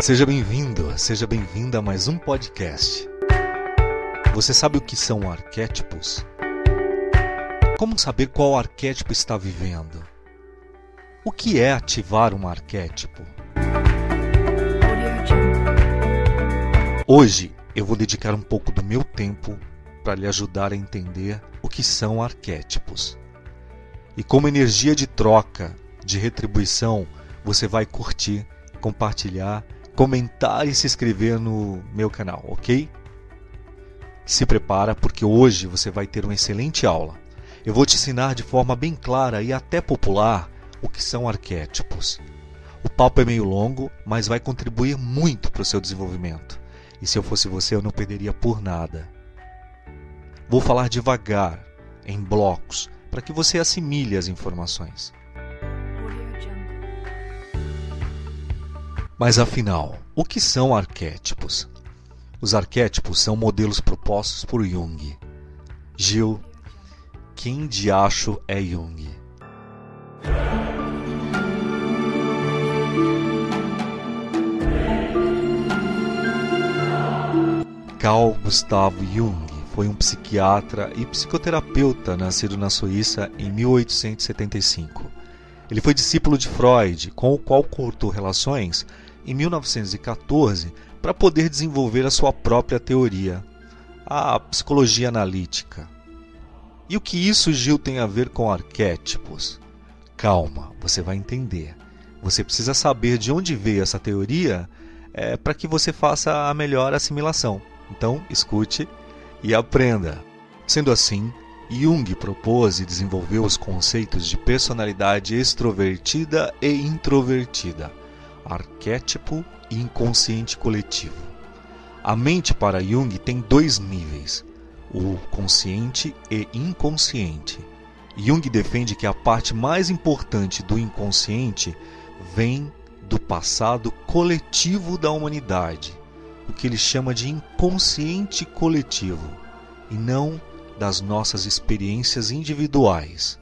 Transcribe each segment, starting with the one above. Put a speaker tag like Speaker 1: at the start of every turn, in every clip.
Speaker 1: Seja bem-vindo, seja bem-vinda a mais um podcast. Você sabe o que são arquétipos? Como saber qual arquétipo está vivendo? O que é ativar um arquétipo? Hoje eu vou dedicar um pouco do meu tempo para lhe ajudar a entender o que são arquétipos. E como energia de troca, de retribuição, você vai curtir, compartilhar comentar e se inscrever no meu canal, ok? Se prepara porque hoje você vai ter uma excelente aula. Eu vou te ensinar de forma bem clara e até popular o que são arquétipos. O papo é meio longo, mas vai contribuir muito para o seu desenvolvimento. E se eu fosse você, eu não perderia por nada. Vou falar devagar, em blocos, para que você assimile as informações. Mas afinal, o que são arquétipos? Os arquétipos são modelos propostos por Jung. Gil, quem de acho é Jung? Carl Gustav Jung foi um psiquiatra e psicoterapeuta nascido na Suíça em 1875. Ele foi discípulo de Freud, com o qual cortou relações em 1914 para poder desenvolver a sua própria teoria, a psicologia analítica. E o que isso, Gil, tem a ver com arquétipos? Calma, você vai entender. Você precisa saber de onde veio essa teoria é, para que você faça a melhor assimilação. Então, escute e aprenda. Sendo assim, Jung propôs e desenvolveu os conceitos de personalidade extrovertida e introvertida arquétipo e inconsciente coletivo. A mente para Jung tem dois níveis, o consciente e inconsciente. Jung defende que a parte mais importante do inconsciente vem do passado coletivo da humanidade, o que ele chama de inconsciente coletivo, e não das nossas experiências individuais.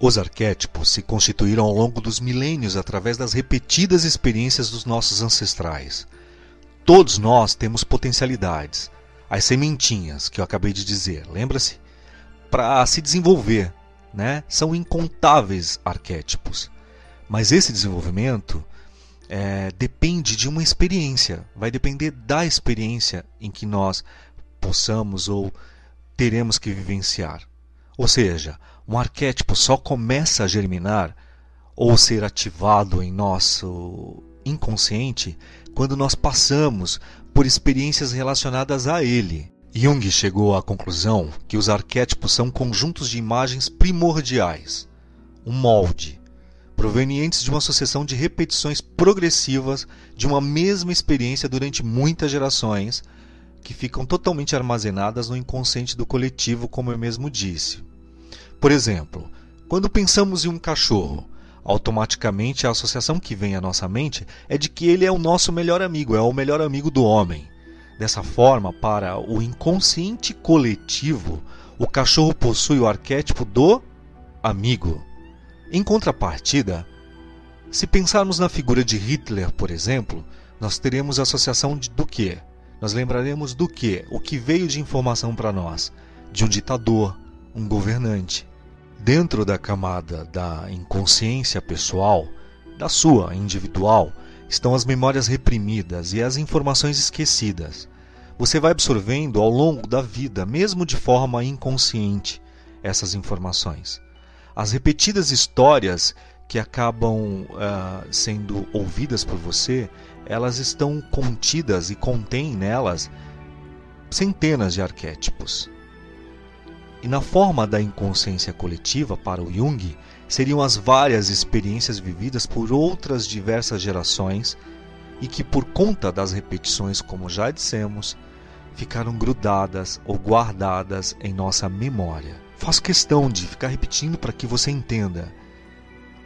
Speaker 1: Os arquétipos se constituíram ao longo dos milênios através das repetidas experiências dos nossos ancestrais. Todos nós temos potencialidades, as sementinhas que eu acabei de dizer, lembra-se? Para se desenvolver, né? São incontáveis arquétipos. Mas esse desenvolvimento é, depende de uma experiência, vai depender da experiência em que nós possamos ou teremos que vivenciar. Ou seja, um arquétipo só começa a germinar ou ser ativado em nosso inconsciente quando nós passamos por experiências relacionadas a ele. Jung chegou à conclusão que os arquétipos são conjuntos de imagens primordiais, um molde, provenientes de uma sucessão de repetições progressivas de uma mesma experiência durante muitas gerações, que ficam totalmente armazenadas no inconsciente do coletivo, como eu mesmo disse. Por exemplo, quando pensamos em um cachorro, automaticamente a associação que vem à nossa mente é de que ele é o nosso melhor amigo, é o melhor amigo do homem. Dessa forma, para o inconsciente coletivo, o cachorro possui o arquétipo do amigo. Em contrapartida, se pensarmos na figura de Hitler, por exemplo, nós teremos a associação de, do que? Nós lembraremos do que? O que veio de informação para nós? De um ditador, um governante dentro da camada da inconsciência pessoal, da sua individual, estão as memórias reprimidas e as informações esquecidas. Você vai absorvendo ao longo da vida, mesmo de forma inconsciente, essas informações. As repetidas histórias que acabam uh, sendo ouvidas por você, elas estão contidas e contêm nelas centenas de arquétipos. E na forma da inconsciência coletiva, para o Jung, seriam as várias experiências vividas por outras diversas gerações e que, por conta das repetições, como já dissemos, ficaram grudadas ou guardadas em nossa memória. Faço questão de ficar repetindo para que você entenda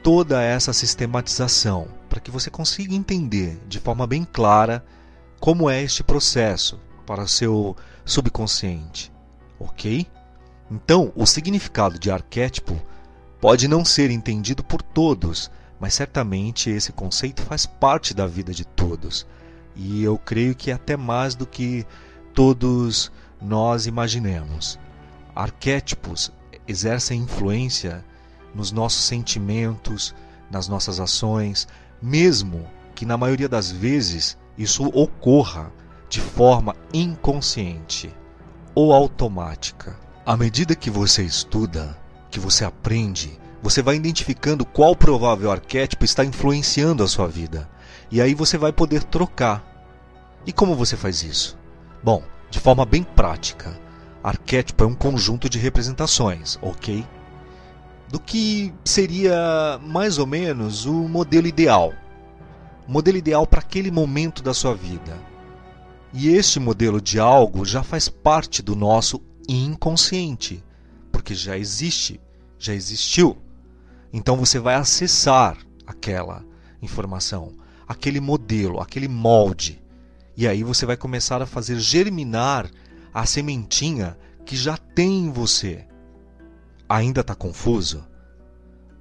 Speaker 1: toda essa sistematização, para que você consiga entender de forma bem clara como é este processo para o seu subconsciente, ok? Então, o significado de arquétipo pode não ser entendido por todos, mas certamente esse conceito faz parte da vida de todos. E eu creio que é até mais do que todos nós imaginemos. Arquétipos exercem influência nos nossos sentimentos, nas nossas ações, mesmo que na maioria das vezes isso ocorra de forma inconsciente ou automática. À medida que você estuda, que você aprende, você vai identificando qual provável arquétipo está influenciando a sua vida. E aí você vai poder trocar. E como você faz isso? Bom, de forma bem prática. Arquétipo é um conjunto de representações, ok? Do que seria mais ou menos o modelo ideal. O modelo ideal para aquele momento da sua vida. E este modelo de algo já faz parte do nosso inconsciente, porque já existe, já existiu. Então você vai acessar aquela informação, aquele modelo, aquele molde. E aí você vai começar a fazer germinar a sementinha que já tem em você. Ainda está confuso?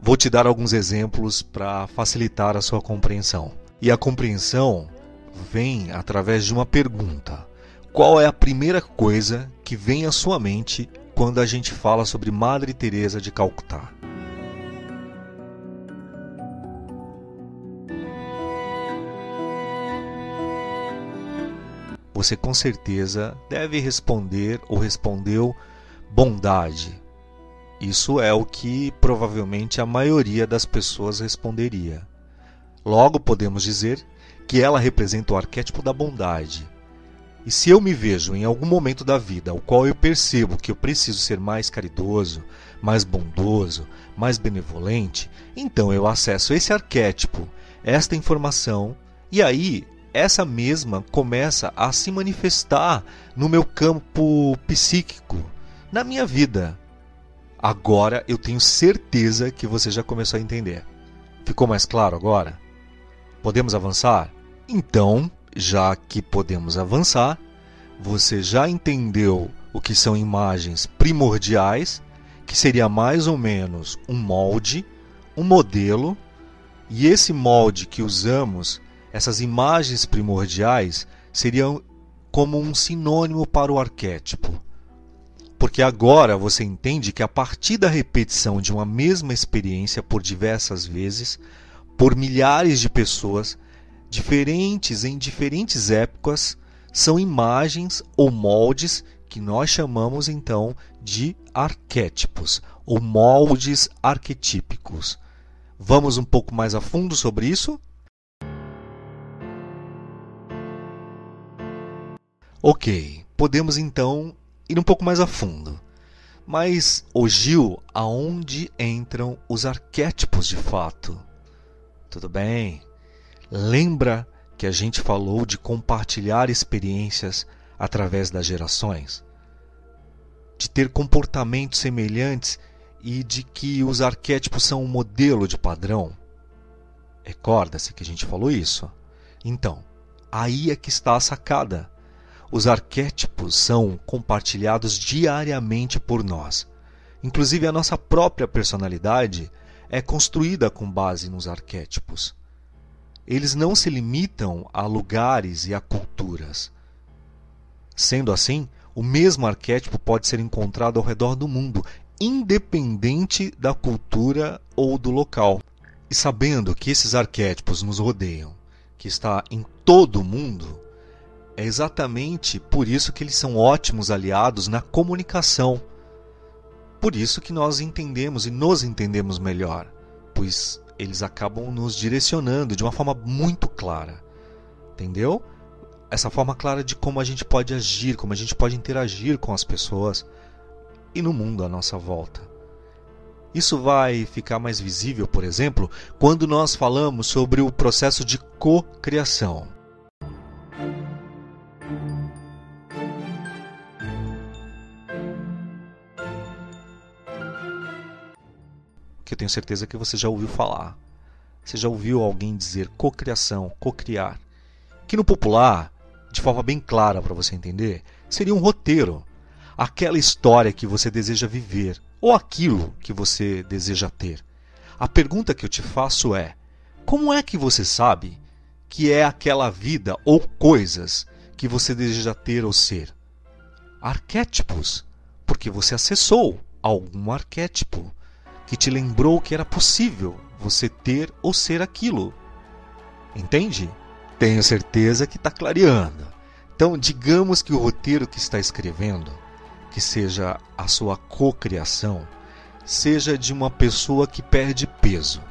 Speaker 1: Vou te dar alguns exemplos para facilitar a sua compreensão. E a compreensão vem através de uma pergunta: Qual é a primeira coisa que vem à sua mente quando a gente fala sobre Madre Teresa de Calcutá? Você com certeza deve responder ou respondeu bondade. Isso é o que provavelmente a maioria das pessoas responderia. Logo podemos dizer que ela representa o arquétipo da bondade. E se eu me vejo em algum momento da vida ao qual eu percebo que eu preciso ser mais caridoso, mais bondoso, mais benevolente, então eu acesso esse arquétipo, esta informação, e aí essa mesma começa a se manifestar no meu campo psíquico, na minha vida. Agora eu tenho certeza que você já começou a entender. Ficou mais claro agora? Podemos avançar? Então, já que podemos avançar, você já entendeu o que são imagens primordiais, que seria mais ou menos um molde, um modelo, e esse molde que usamos, essas imagens primordiais, seriam como um sinônimo para o arquétipo. Porque agora você entende que a partir da repetição de uma mesma experiência por diversas vezes, por milhares de pessoas, diferentes em diferentes épocas, são imagens ou moldes que nós chamamos então de arquétipos ou moldes arquetípicos. Vamos um pouco mais a fundo sobre isso? Ok, podemos então ir um pouco mais a fundo. Mas, o Gil, aonde entram os arquétipos de fato? Tudo bem, Lembra que a gente falou de compartilhar experiências através das gerações? De ter comportamentos semelhantes e de que os arquétipos são um modelo de padrão? Recorda-se que a gente falou isso? Então, aí é que está a sacada. Os arquétipos são compartilhados diariamente por nós. Inclusive, a nossa própria personalidade é construída com base nos arquétipos eles não se limitam a lugares e a culturas. Sendo assim, o mesmo arquétipo pode ser encontrado ao redor do mundo, independente da cultura ou do local. E sabendo que esses arquétipos nos rodeiam, que está em todo o mundo, é exatamente por isso que eles são ótimos aliados na comunicação. Por isso que nós entendemos e nos entendemos melhor, pois eles acabam nos direcionando de uma forma muito clara. Entendeu? Essa forma clara de como a gente pode agir, como a gente pode interagir com as pessoas e no mundo à nossa volta. Isso vai ficar mais visível, por exemplo, quando nós falamos sobre o processo de cocriação. Que eu tenho certeza que você já ouviu falar. Você já ouviu alguém dizer cocriação, cocriar, que no popular, de forma bem clara para você entender, seria um roteiro, aquela história que você deseja viver ou aquilo que você deseja ter. A pergunta que eu te faço é: Como é que você sabe que é aquela vida ou coisas que você deseja ter ou ser? Arquétipos, porque você acessou algum arquétipo que te lembrou que era possível você ter ou ser aquilo. Entende? Tenho certeza que está clareando. Então, digamos que o roteiro que está escrevendo, que seja a sua cocriação, seja de uma pessoa que perde peso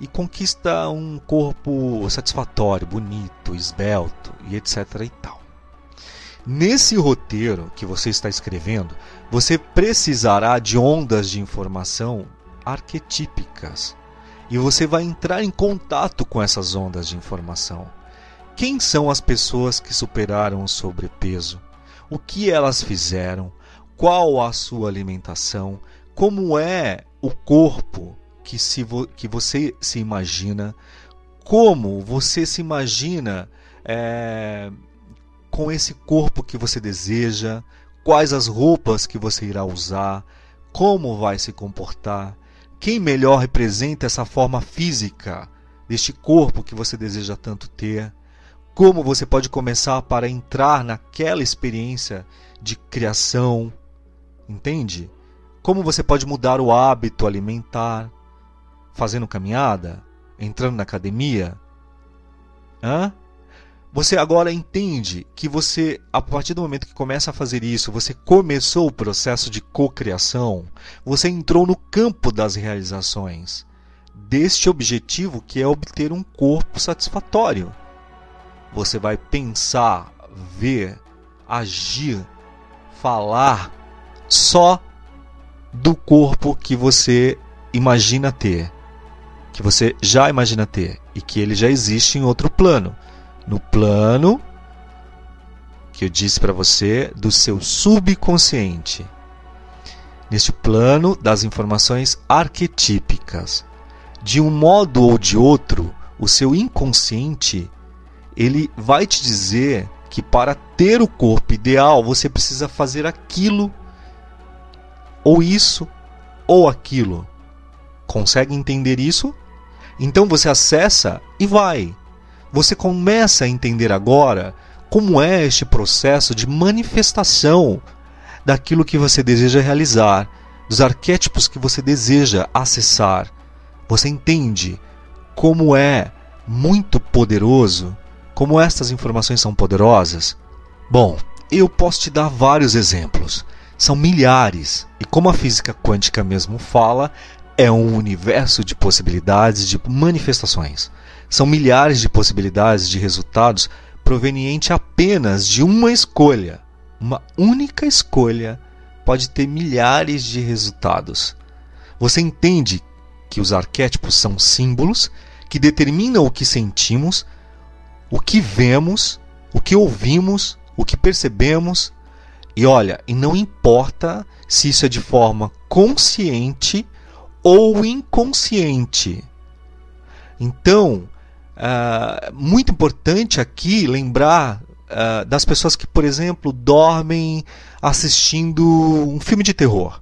Speaker 1: e conquista um corpo satisfatório, bonito, esbelto e etc e tal. Nesse roteiro que você está escrevendo, você precisará de ondas de informação arquetípicas e você vai entrar em contato com essas ondas de informação. Quem são as pessoas que superaram o sobrepeso? O que elas fizeram? Qual a sua alimentação? Como é o corpo que, se vo que você se imagina? Como você se imagina é, com esse corpo que você deseja? Quais as roupas que você irá usar? Como vai se comportar? Quem melhor representa essa forma física deste corpo que você deseja tanto ter? como você pode começar para entrar naquela experiência de criação, entende? Como você pode mudar o hábito alimentar, fazendo caminhada, entrando na academia? Hã? Você agora entende que você, a partir do momento que começa a fazer isso, você começou o processo de cocriação, você entrou no campo das realizações deste objetivo que é obter um corpo satisfatório. Você vai pensar, ver, agir, falar só do corpo que você imagina ter, que você já imagina ter e que ele já existe em outro plano, no plano que eu disse para você do seu subconsciente. Neste plano das informações arquetípicas. De um modo ou de outro, o seu inconsciente ele vai te dizer que para ter o corpo ideal você precisa fazer aquilo, ou isso, ou aquilo. Consegue entender isso? Então você acessa e vai. Você começa a entender agora como é este processo de manifestação daquilo que você deseja realizar, dos arquétipos que você deseja acessar. Você entende como é muito poderoso como estas informações são poderosas? Bom, eu posso te dar vários exemplos. São milhares, e como a física quântica mesmo fala, é um universo de possibilidades de manifestações. São milhares de possibilidades de resultados proveniente apenas de uma escolha. Uma única escolha pode ter milhares de resultados. Você entende que os arquétipos são símbolos que determinam o que sentimos o que vemos, o que ouvimos, o que percebemos. E olha, e não importa se isso é de forma consciente ou inconsciente. Então, uh, muito importante aqui lembrar uh, das pessoas que, por exemplo, dormem assistindo um filme de terror.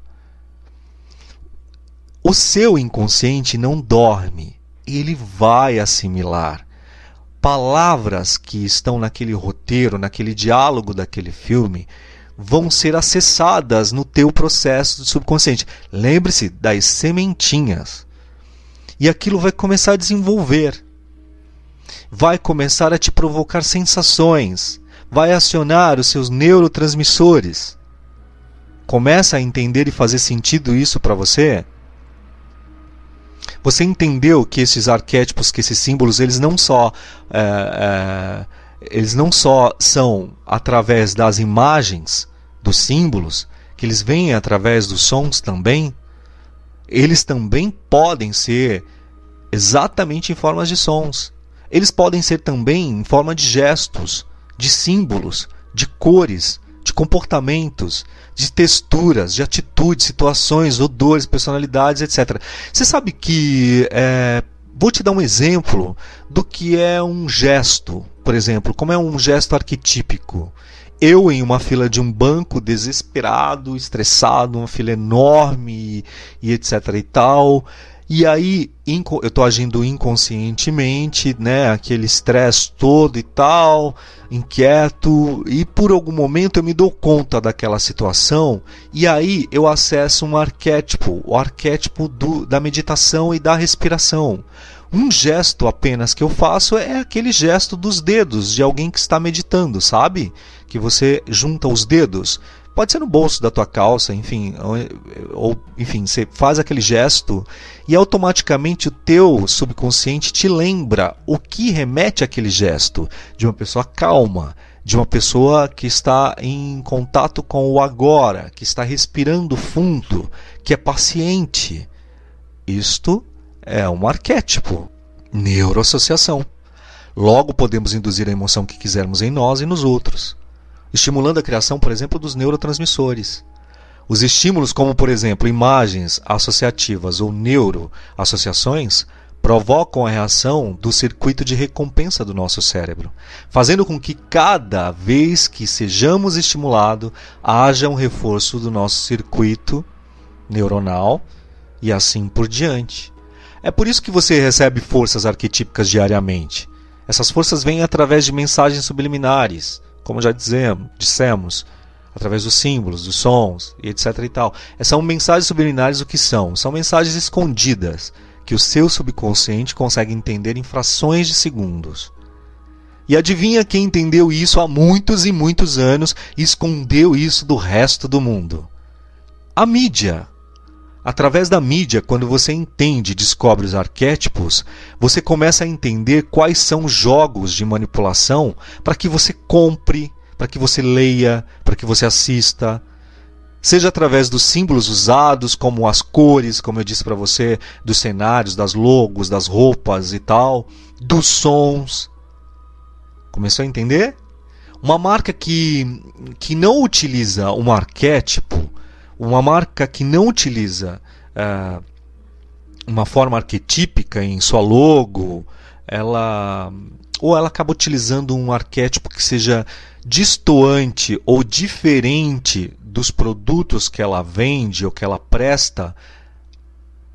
Speaker 1: O seu inconsciente não dorme, ele vai assimilar palavras que estão naquele roteiro, naquele diálogo daquele filme, vão ser acessadas no teu processo subconsciente. Lembre-se das sementinhas. E aquilo vai começar a desenvolver. Vai começar a te provocar sensações, vai acionar os seus neurotransmissores. Começa a entender e fazer sentido isso para você? Você entendeu que esses arquétipos, que esses símbolos, eles não só é, é, eles não só são através das imagens dos símbolos, que eles vêm através dos sons também, eles também podem ser exatamente em formas de sons. Eles podem ser também em forma de gestos, de símbolos, de cores, de comportamentos, de texturas, de atitudes, situações, odores, personalidades, etc. Você sabe que. É, vou te dar um exemplo do que é um gesto, por exemplo, como é um gesto arquetípico. Eu em uma fila de um banco, desesperado, estressado, uma fila enorme e, etc e tal, E aí eu estou agindo inconscientemente, né? Aquele estresse todo e tal, inquieto, e por algum momento eu me dou conta daquela situação, e aí eu acesso um arquétipo, o arquétipo do, da meditação e da respiração. Um gesto apenas que eu faço é aquele gesto dos dedos de alguém que está meditando, sabe? Que você junta os dedos. Pode ser no bolso da tua calça, enfim, ou, enfim, você faz aquele gesto e automaticamente o teu subconsciente te lembra o que remete àquele gesto de uma pessoa calma, de uma pessoa que está em contato com o agora, que está respirando fundo, que é paciente. Isto é um arquétipo, neuroassociação. Logo podemos induzir a emoção que quisermos em nós e nos outros estimulando a criação, por exemplo, dos neurotransmissores. Os estímulos, como por exemplo imagens associativas ou neuroassociações, provocam a reação do circuito de recompensa do nosso cérebro, fazendo com que cada vez que sejamos estimulados haja um reforço do nosso circuito neuronal e assim por diante. É por isso que você recebe forças arquetípicas diariamente. Essas forças vêm através de mensagens subliminares, como já dizemos, dissemos, através dos símbolos, dos sons e etc e tal. São mensagens subliminares o que são? São mensagens escondidas que o seu subconsciente consegue entender em frações de segundos. E adivinha quem entendeu isso há muitos e muitos anos e escondeu isso do resto do mundo? A mídia. Através da mídia, quando você entende e descobre os arquétipos, você começa a entender quais são os jogos de manipulação para que você compre, para que você leia, para que você assista. Seja através dos símbolos usados, como as cores, como eu disse para você, dos cenários, das logos, das roupas e tal, dos sons. Começou a entender? Uma marca que, que não utiliza um arquétipo, uma marca que não utiliza uh, uma forma arquetípica em sua logo, ela ou ela acaba utilizando um arquétipo que seja distoante ou diferente dos produtos que ela vende ou que ela presta,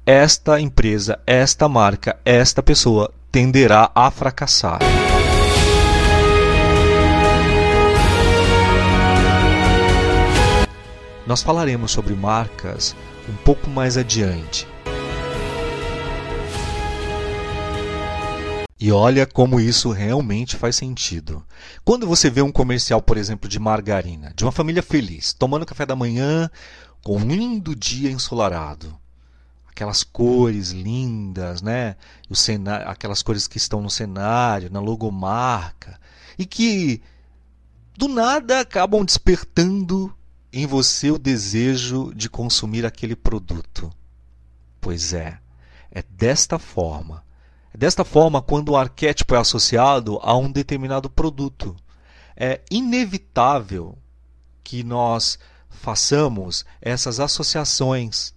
Speaker 1: esta empresa, esta marca, esta pessoa tenderá a fracassar. Nós falaremos sobre marcas um pouco mais adiante. E olha como isso realmente faz sentido. Quando você vê um comercial, por exemplo, de margarina, de uma família feliz, tomando café da manhã com um lindo dia ensolarado, aquelas cores lindas, né? O cenário, aquelas cores que estão no cenário, na logomarca, e que do nada acabam despertando em você o desejo de consumir aquele produto. Pois é, é desta forma. É desta forma quando o arquétipo é associado a um determinado produto. É inevitável que nós façamos essas associações.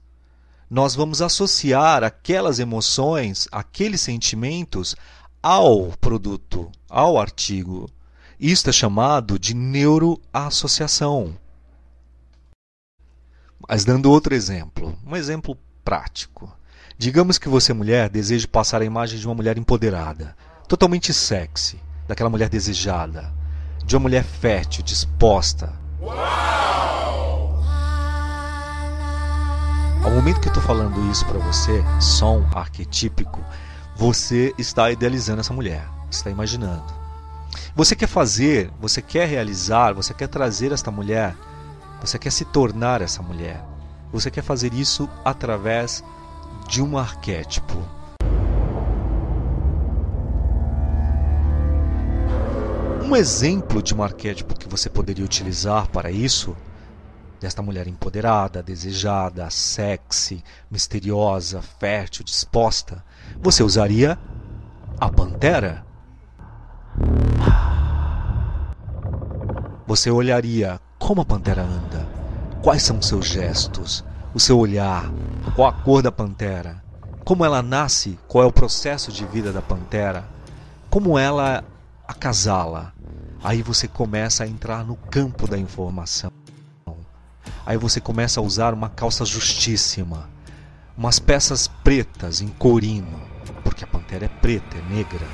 Speaker 1: Nós vamos associar aquelas emoções, aqueles sentimentos ao produto, ao artigo. Isto é chamado de neuroassociação. Mas dando outro exemplo, um exemplo prático. Digamos que você, mulher, deseje passar a imagem de uma mulher empoderada, totalmente sexy, daquela mulher desejada, de uma mulher fértil, disposta. Uau! Ao momento que eu estou falando isso para você, som arquetípico, você está idealizando essa mulher, está imaginando. Você quer fazer, você quer realizar, você quer trazer esta mulher você quer se tornar essa mulher. Você quer fazer isso através de um arquétipo. Um exemplo de um arquétipo que você poderia utilizar para isso, desta mulher empoderada, desejada, sexy, misteriosa, fértil, disposta, você usaria a pantera. Você olharia como a pantera anda? Quais são seus gestos? O seu olhar? Qual a cor da pantera? Como ela nasce? Qual é o processo de vida da pantera? Como ela acasala? Aí você começa a entrar no campo da informação. Aí você começa a usar uma calça justíssima, umas peças pretas em corino, porque a pantera é preta, é negra.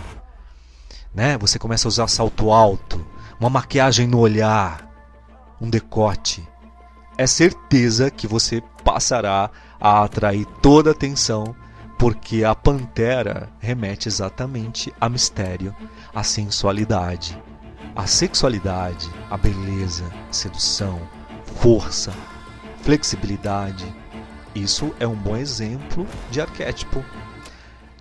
Speaker 1: Né? Você começa a usar salto alto, uma maquiagem no olhar, um decote. É certeza que você passará a atrair toda a atenção, porque a pantera remete exatamente a mistério, a sensualidade, a sexualidade, a beleza, sedução, força, flexibilidade. Isso é um bom exemplo de arquétipo.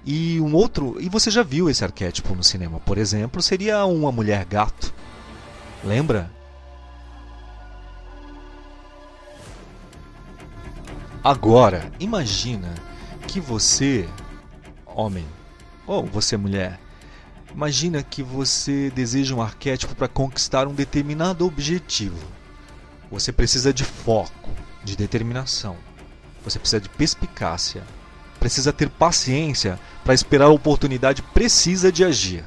Speaker 1: E um outro, e você já viu esse arquétipo no cinema, por exemplo, seria uma mulher gato. Lembra? Agora, imagina que você, homem, ou você mulher, imagina que você deseja um arquétipo para conquistar um determinado objetivo. Você precisa de foco, de determinação. Você precisa de perspicácia. Precisa ter paciência para esperar a oportunidade precisa de agir.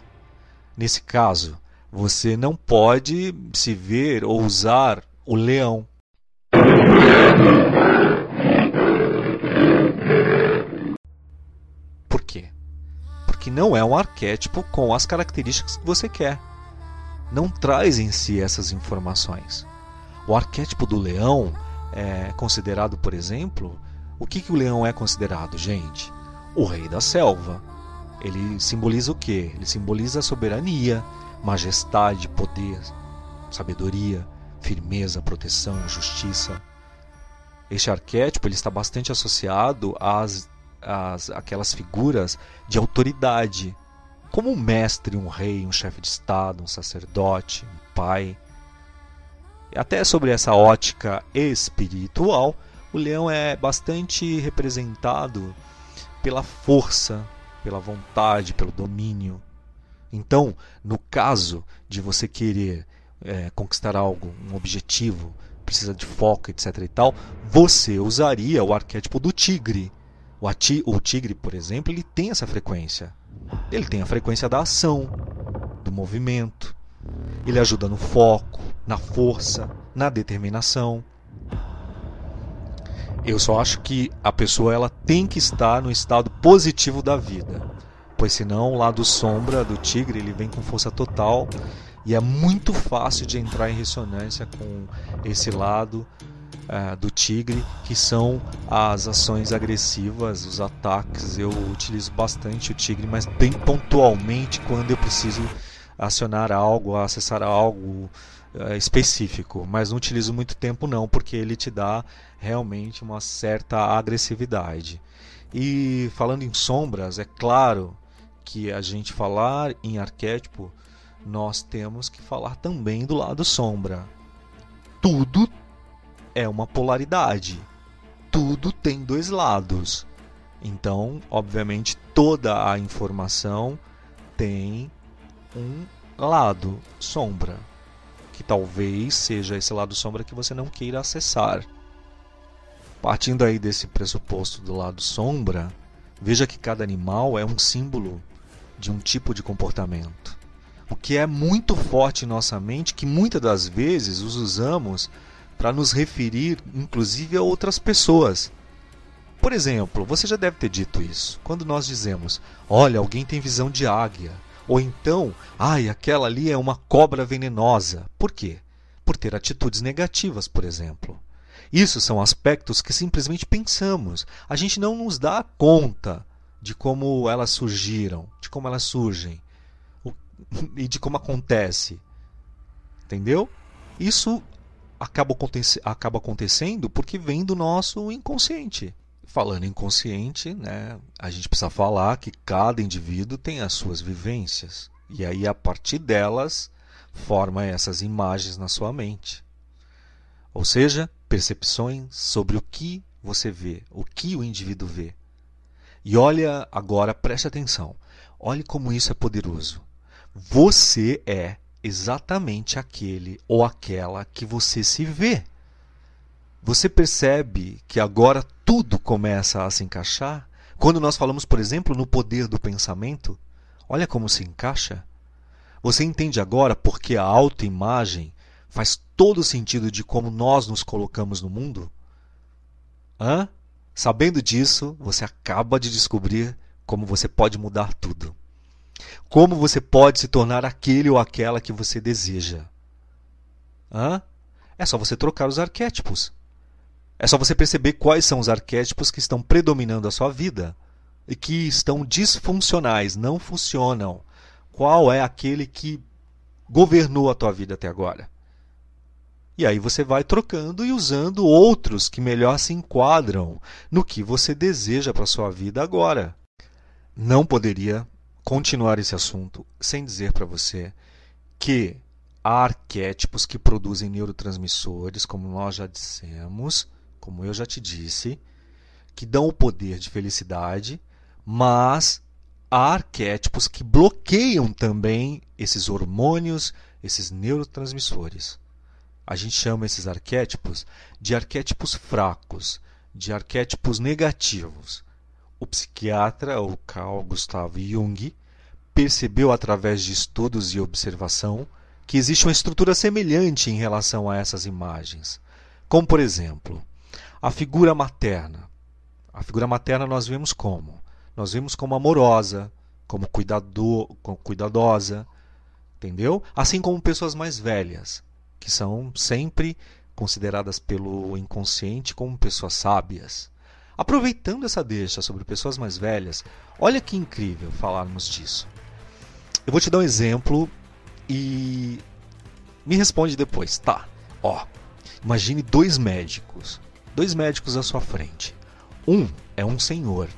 Speaker 1: Nesse caso, você não pode se ver ou usar o leão. Por quê? Porque não é um arquétipo com as características que você quer. Não traz em si essas informações. O arquétipo do leão é considerado, por exemplo, o que, que o leão é considerado, gente? O rei da selva. Ele simboliza o quê? Ele simboliza soberania, majestade, poder, sabedoria, firmeza, proteção, justiça. Este arquétipo ele está bastante associado às, às aquelas figuras de autoridade, como um mestre, um rei, um chefe de estado, um sacerdote, um pai. Até sobre essa ótica espiritual, o leão é bastante representado pela força, pela vontade, pelo domínio. Então, no caso de você querer é, conquistar algo, um objetivo, precisa de foco, etc. e tal, você usaria o arquétipo do tigre. O, tigre, por exemplo, ele tem essa frequência. Ele tem a frequência da ação, do movimento. Ele ajuda no foco, na força, na determinação. Eu só acho que a pessoa ela tem que estar no estado positivo da vida, pois senão o lado sombra do tigre ele vem com força total e é muito fácil de entrar em ressonância com esse lado uh, do tigre, que são as ações agressivas, os ataques. Eu utilizo bastante o tigre, mas bem pontualmente quando eu preciso acionar algo, acessar algo uh, específico. Mas não utilizo muito tempo não, porque ele te dá realmente uma certa agressividade. E falando em sombras, é claro que a gente falar em arquétipo, nós temos que falar também do lado sombra. Tudo é uma polaridade. Tudo tem dois lados. Então, obviamente, toda a informação tem um lado sombra, que talvez seja esse lado sombra que você não queira acessar. Partindo aí desse pressuposto do lado sombra, veja que cada animal é um símbolo de um tipo de comportamento. O que é muito forte em nossa mente, que muitas das vezes os usamos para nos referir, inclusive, a outras pessoas. Por exemplo, você já deve ter dito isso. Quando nós dizemos, olha, alguém tem visão de águia. Ou então, ai, aquela ali é uma cobra venenosa. Por quê? Por ter atitudes negativas, por exemplo. Isso são aspectos que simplesmente pensamos. A gente não nos dá conta de como elas surgiram, de como elas surgem e de como acontece. Entendeu? Isso acaba, acaba acontecendo porque vem do nosso inconsciente. Falando inconsciente, né, a gente precisa falar que cada indivíduo tem as suas vivências. E aí, a partir delas, forma essas imagens na sua mente. Ou seja, percepções sobre o que você vê, o que o indivíduo vê. E olha agora, preste atenção. Olhe como isso é poderoso. Você é exatamente aquele ou aquela que você se vê. Você percebe que agora tudo começa a se encaixar? Quando nós falamos, por exemplo, no poder do pensamento, olha como se encaixa. Você entende agora porque a autoimagem faz todo o sentido de como nós nos colocamos no mundo? Hã? Sabendo disso, você acaba de descobrir como você pode mudar tudo. Como você pode se tornar aquele ou aquela que você deseja. Hã? É só você trocar os arquétipos. É só você perceber quais são os arquétipos que estão predominando a sua vida e que estão disfuncionais, não funcionam. Qual é aquele que governou a tua vida até agora? E aí você vai trocando e usando outros que melhor se enquadram no que você deseja para a sua vida agora. Não poderia continuar esse assunto sem dizer para você que há arquétipos que produzem neurotransmissores, como nós já dissemos, como eu já te disse, que dão o poder de felicidade, mas há arquétipos que bloqueiam também esses hormônios, esses neurotransmissores. A gente chama esses arquétipos de arquétipos fracos, de arquétipos negativos. O psiquiatra, o Carl Gustav Jung, percebeu através de estudos e observação que existe uma estrutura semelhante em relação a essas imagens. Como, por exemplo, a figura materna. A figura materna nós vemos como? Nós vemos como amorosa, como, cuidado, como cuidadosa, entendeu? Assim como pessoas mais velhas que são sempre consideradas pelo inconsciente como pessoas sábias. Aproveitando essa deixa sobre pessoas mais velhas, olha que incrível falarmos disso. Eu vou te dar um exemplo e me responde depois, tá? Ó, imagine dois médicos, dois médicos à sua frente. Um é um senhor,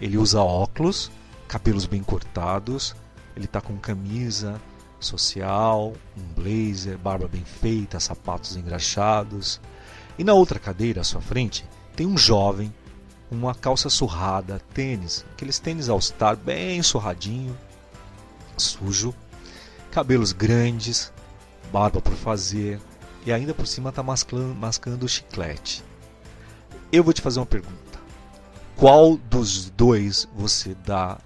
Speaker 1: ele usa óculos, cabelos bem cortados, ele está com camisa, social, um blazer, barba bem feita, sapatos engraxados. E na outra cadeira à sua frente tem um jovem, uma calça surrada, tênis, aqueles tênis All-Star bem surradinho, sujo, cabelos grandes, barba por fazer e ainda por cima está mascando, o chiclete. Eu vou te fazer uma pergunta. Qual dos dois você dá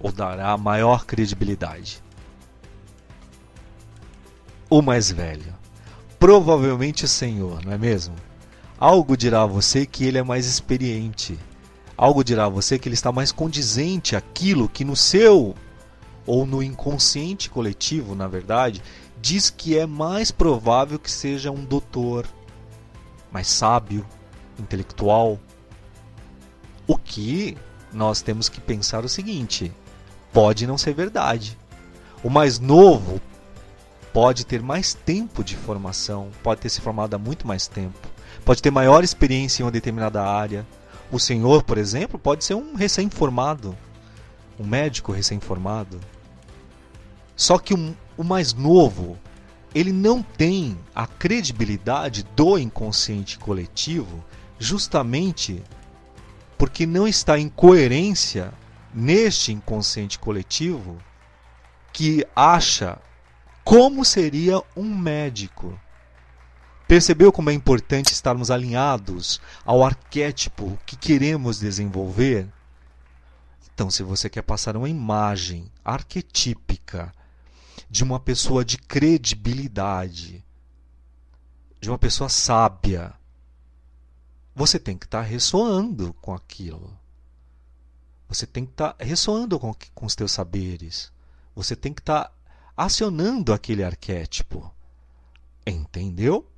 Speaker 1: ou dará maior credibilidade? o mais velho. Provavelmente o Senhor, não é mesmo? Algo dirá a você que ele é mais experiente. Algo dirá a você que ele está mais condizente àquilo que no seu ou no inconsciente coletivo, na verdade, diz que é mais provável que seja um doutor, mais sábio, intelectual. O que nós temos que pensar o seguinte: pode não ser verdade. O mais novo pode ter mais tempo de formação, pode ter se formado há muito mais tempo, pode ter maior experiência em uma determinada área. O senhor, por exemplo, pode ser um recém-formado, um médico recém-formado. Só que o, o mais novo, ele não tem a credibilidade do inconsciente coletivo, justamente porque não está em coerência neste inconsciente coletivo que acha como seria um médico? Percebeu como é importante estarmos alinhados ao arquétipo que queremos desenvolver? Então, se você quer passar uma imagem arquetípica de uma pessoa de credibilidade, de uma pessoa sábia, você tem que estar ressoando com aquilo. Você tem que estar ressoando com, com os teus saberes. Você tem que estar acionando aquele arquétipo. Entendeu?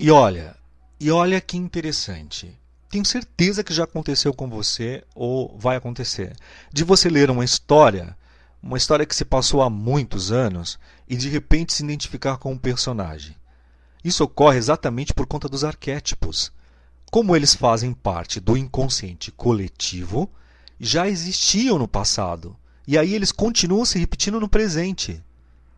Speaker 1: E olha, e olha que interessante. Tenho certeza que já aconteceu com você ou vai acontecer. De você ler uma história, uma história que se passou há muitos anos e de repente se identificar com um personagem. Isso ocorre exatamente por conta dos arquétipos. Como eles fazem parte do inconsciente coletivo, já existiam no passado e aí eles continuam se repetindo no presente.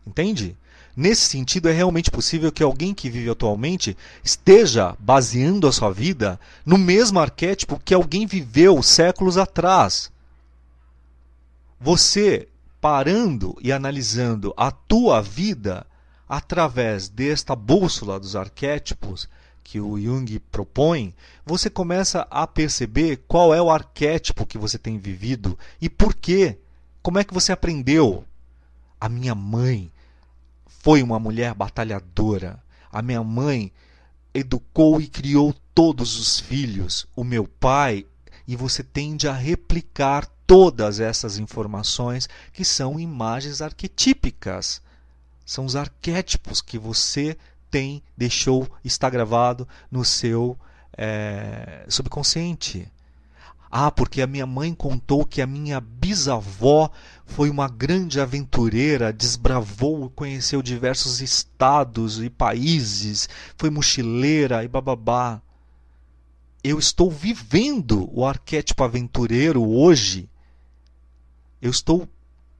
Speaker 1: Entende? Nesse sentido, é realmente possível que alguém que vive atualmente esteja baseando a sua vida no mesmo arquétipo que alguém viveu séculos atrás. Você parando e analisando a tua vida através desta bússola dos arquétipos que o Jung propõe, você começa a perceber qual é o arquétipo que você tem vivido e por quê como é que você aprendeu? A minha mãe foi uma mulher batalhadora. A minha mãe educou e criou todos os filhos, o meu pai, e você tende a replicar todas essas informações que são imagens arquetípicas. São os arquétipos que você tem, deixou, está gravado no seu é, subconsciente. Ah, porque a minha mãe contou que a minha bisavó foi uma grande aventureira, desbravou, conheceu diversos estados e países, foi mochileira e bababá. Eu estou vivendo o arquétipo aventureiro hoje. Eu estou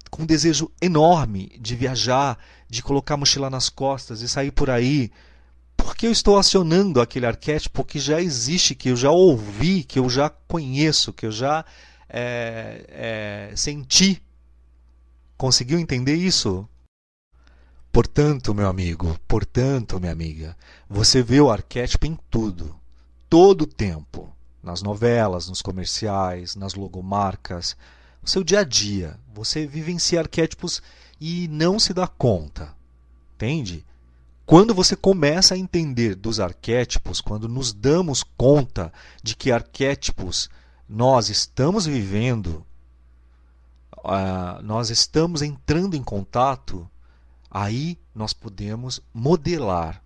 Speaker 1: com um desejo enorme de viajar, de colocar a mochila nas costas e sair por aí porque eu estou acionando aquele arquétipo que já existe, que eu já ouvi, que eu já conheço, que eu já é, é, senti. Conseguiu entender isso? Portanto, meu amigo, portanto, minha amiga, você vê o arquétipo em tudo, todo o tempo, nas novelas, nos comerciais, nas logomarcas, no seu dia a dia. Você vivencia arquétipos e não se dá conta. Entende? Quando você começa a entender dos arquétipos, quando nos damos conta de que arquétipos nós estamos vivendo, uh, nós estamos entrando em contato, aí nós podemos modelar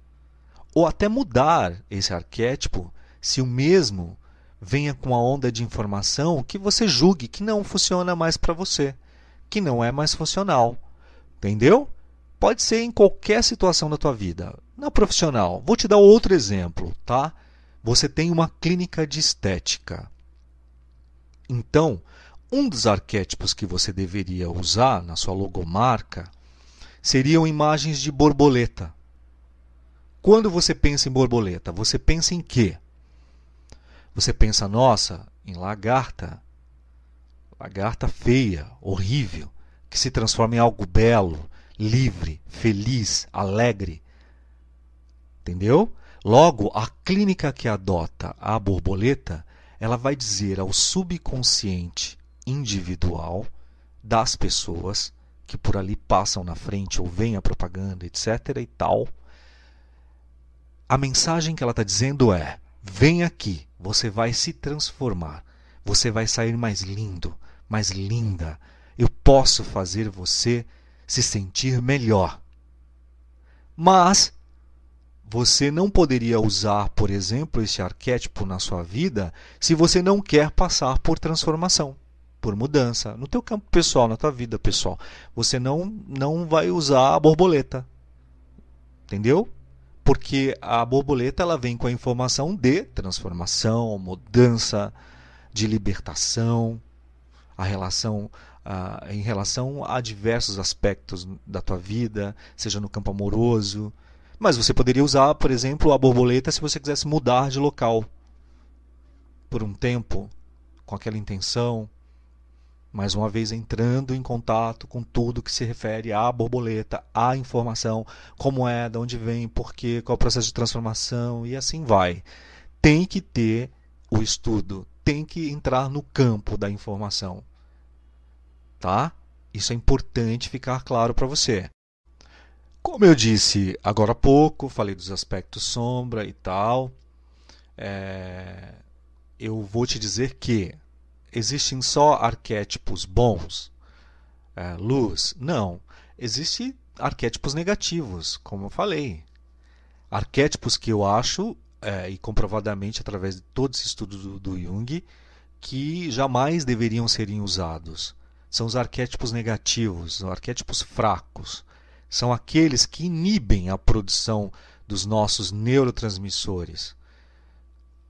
Speaker 1: ou até mudar esse arquétipo se o mesmo venha com a onda de informação que você julgue que não funciona mais para você, que não é mais funcional. Entendeu? Pode ser em qualquer situação da tua vida. Na profissional, vou te dar outro exemplo, tá? Você tem uma clínica de estética. Então, um dos arquétipos que você deveria usar na sua logomarca seriam imagens de borboleta. Quando você pensa em borboleta, você pensa em quê? Você pensa, nossa, em lagarta. Lagarta feia, horrível, que se transforma em algo belo, livre, feliz, alegre. Entendeu? Logo, a clínica que adota a borboleta, ela vai dizer ao subconsciente individual das pessoas que por ali passam na frente ou veem a propaganda, etc. e tal. A mensagem que ela está dizendo é: vem aqui, você vai se transformar, você vai sair mais lindo, mais linda. Eu posso fazer você se sentir melhor. Mas você não poderia usar, por exemplo, esse arquétipo na sua vida se você não quer passar por transformação, por mudança. No teu campo pessoal, na tua vida pessoal, você não não vai usar a borboleta. Entendeu? Porque a borboleta ela vem com a informação de transformação, mudança, de libertação, a relação em relação a diversos aspectos da tua vida, seja no campo amoroso. Mas você poderia usar, por exemplo, a borboleta se você quisesse mudar de local por um tempo, com aquela intenção. Mais uma vez entrando em contato com tudo que se refere à borboleta, à informação, como é, de onde vem, por quê, qual é o processo de transformação e assim vai. Tem que ter o estudo, tem que entrar no campo da informação tá? Isso é importante ficar claro para você. Como eu disse agora há pouco, falei dos aspectos sombra e tal, é... eu vou te dizer que existem só arquétipos bons, é, luz? Não. Existem arquétipos negativos, como eu falei. Arquétipos que eu acho, é, e comprovadamente através de todo esse estudo do, do Jung, que jamais deveriam serem usados são os arquétipos negativos, os arquétipos fracos. São aqueles que inibem a produção dos nossos neurotransmissores.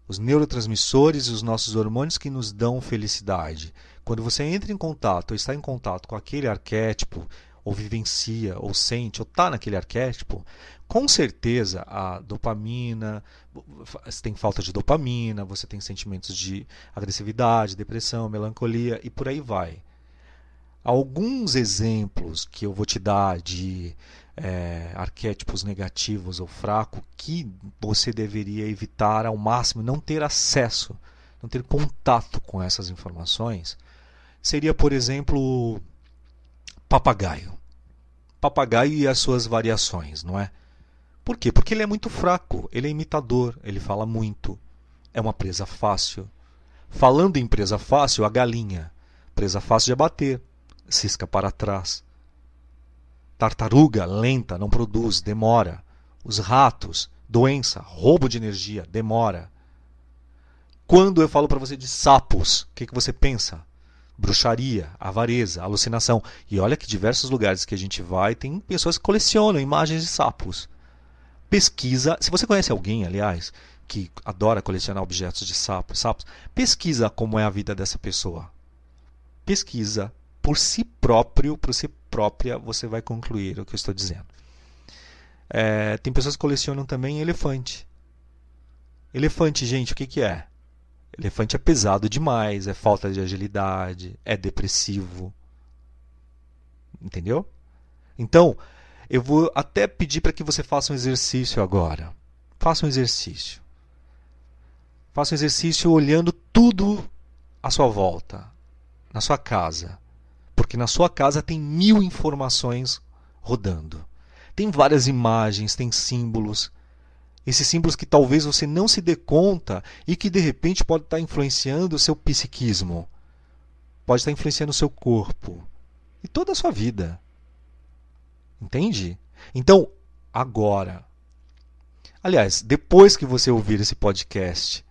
Speaker 1: Os neurotransmissores e os nossos hormônios que nos dão felicidade. Quando você entra em contato ou está em contato com aquele arquétipo, ou vivencia, ou sente, ou está naquele arquétipo, com certeza a dopamina, você tem falta de dopamina, você tem sentimentos de agressividade, depressão, melancolia e por aí vai alguns exemplos que eu vou te dar de é, arquétipos negativos ou fracos que você deveria evitar ao máximo, não ter acesso, não ter contato com essas informações, seria, por exemplo, papagaio. Papagaio e as suas variações, não é? Por quê? Porque ele é muito fraco, ele é imitador, ele fala muito. É uma presa fácil. Falando em presa fácil, a galinha. Presa fácil de abater, cisca para trás. Tartaruga, lenta, não produz, demora. Os ratos, doença, roubo de energia, demora. Quando eu falo para você de sapos, o que, que você pensa? Bruxaria, avareza, alucinação. E olha que diversos lugares que a gente vai tem pessoas que colecionam imagens de sapos. Pesquisa, se você conhece alguém, aliás, que adora colecionar objetos de sapos, sapos, pesquisa como é a vida dessa pessoa. Pesquisa por si próprio, por si própria, você vai concluir o que eu estou dizendo. É, tem pessoas que colecionam também elefante. Elefante, gente, o que, que é? Elefante é pesado demais, é falta de agilidade, é depressivo. Entendeu? Então, eu vou até pedir para que você faça um exercício agora. Faça um exercício. Faça um exercício olhando tudo à sua volta, na sua casa. Porque na sua casa tem mil informações rodando. Tem várias imagens, tem símbolos, esses símbolos que talvez você não se dê conta e que de repente pode estar influenciando o seu psiquismo, pode estar influenciando o seu corpo e toda a sua vida. Entende? Então, agora. Aliás, depois que você ouvir esse podcast,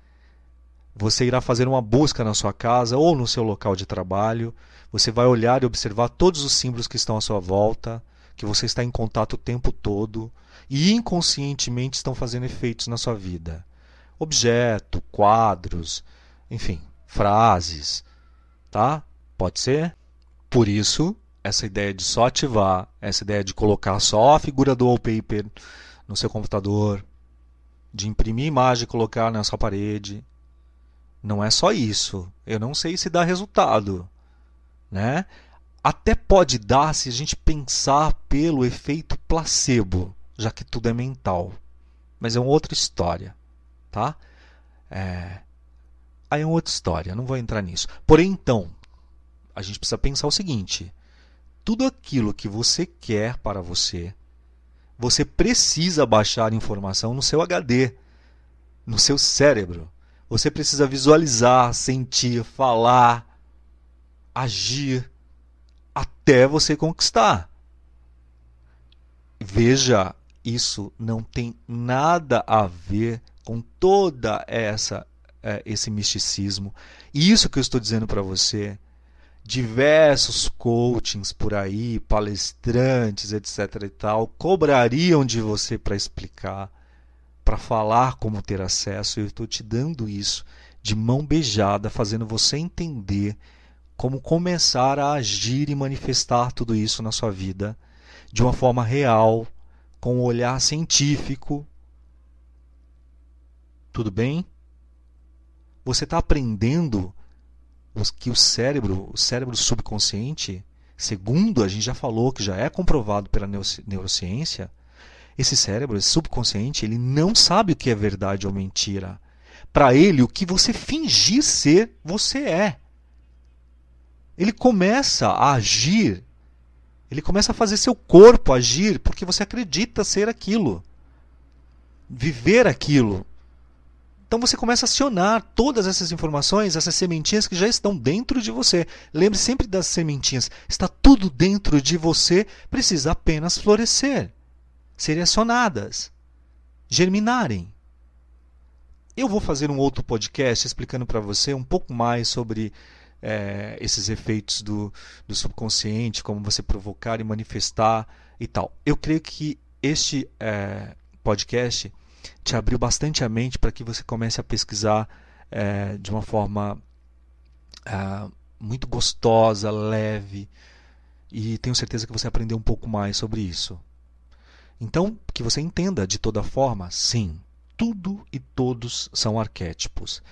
Speaker 1: você irá fazer uma busca na sua casa ou no seu local de trabalho. Você vai olhar e observar todos os símbolos que estão à sua volta, que você está em contato o tempo todo e inconscientemente estão fazendo efeitos na sua vida. Objeto, quadros, enfim, frases, tá? Pode ser? Por isso, essa ideia de só ativar, essa ideia de colocar só a figura do wallpaper no seu computador, de imprimir imagem e colocar na sua parede, não é só isso. Eu não sei se dá resultado, né? Até pode dar se a gente pensar pelo efeito placebo já que tudo é mental. Mas é uma outra história, tá? É... Aí é uma outra história, não vou entrar nisso. Porém, então, a gente precisa pensar o seguinte: tudo aquilo que você quer para você, você precisa baixar informação no seu HD, no seu cérebro. Você precisa visualizar, sentir, falar, agir até você conquistar. Veja isso não tem nada a ver com toda essa é, esse misticismo. E isso que eu estou dizendo para você, diversos coachings por aí, palestrantes, etc e tal, cobrariam de você para explicar, para falar como ter acesso. Eu estou te dando isso de mão beijada, fazendo você entender como começar a agir e manifestar tudo isso na sua vida de uma forma real, com um olhar científico. Tudo bem? Você está aprendendo que o cérebro, o cérebro subconsciente, segundo a gente já falou, que já é comprovado pela neurociência, esse cérebro, esse subconsciente, ele não sabe o que é verdade ou mentira. Para ele, o que você fingir ser, você é. Ele começa a agir ele começa a fazer seu corpo agir porque você acredita ser aquilo. Viver aquilo. Então você começa a acionar todas essas informações, essas sementinhas que já estão dentro de você. Lembre sempre das sementinhas. Está tudo dentro de você, precisa apenas florescer, serem acionadas, germinarem. Eu vou fazer um outro podcast explicando para você um pouco mais sobre é, esses efeitos do, do subconsciente, como você provocar e manifestar e tal. Eu creio que este é, podcast te abriu bastante a mente para que você comece a pesquisar é, de uma forma é, muito gostosa, leve, e tenho certeza que você aprendeu um pouco mais sobre isso. Então, que você entenda de toda forma, sim, tudo e todos são arquétipos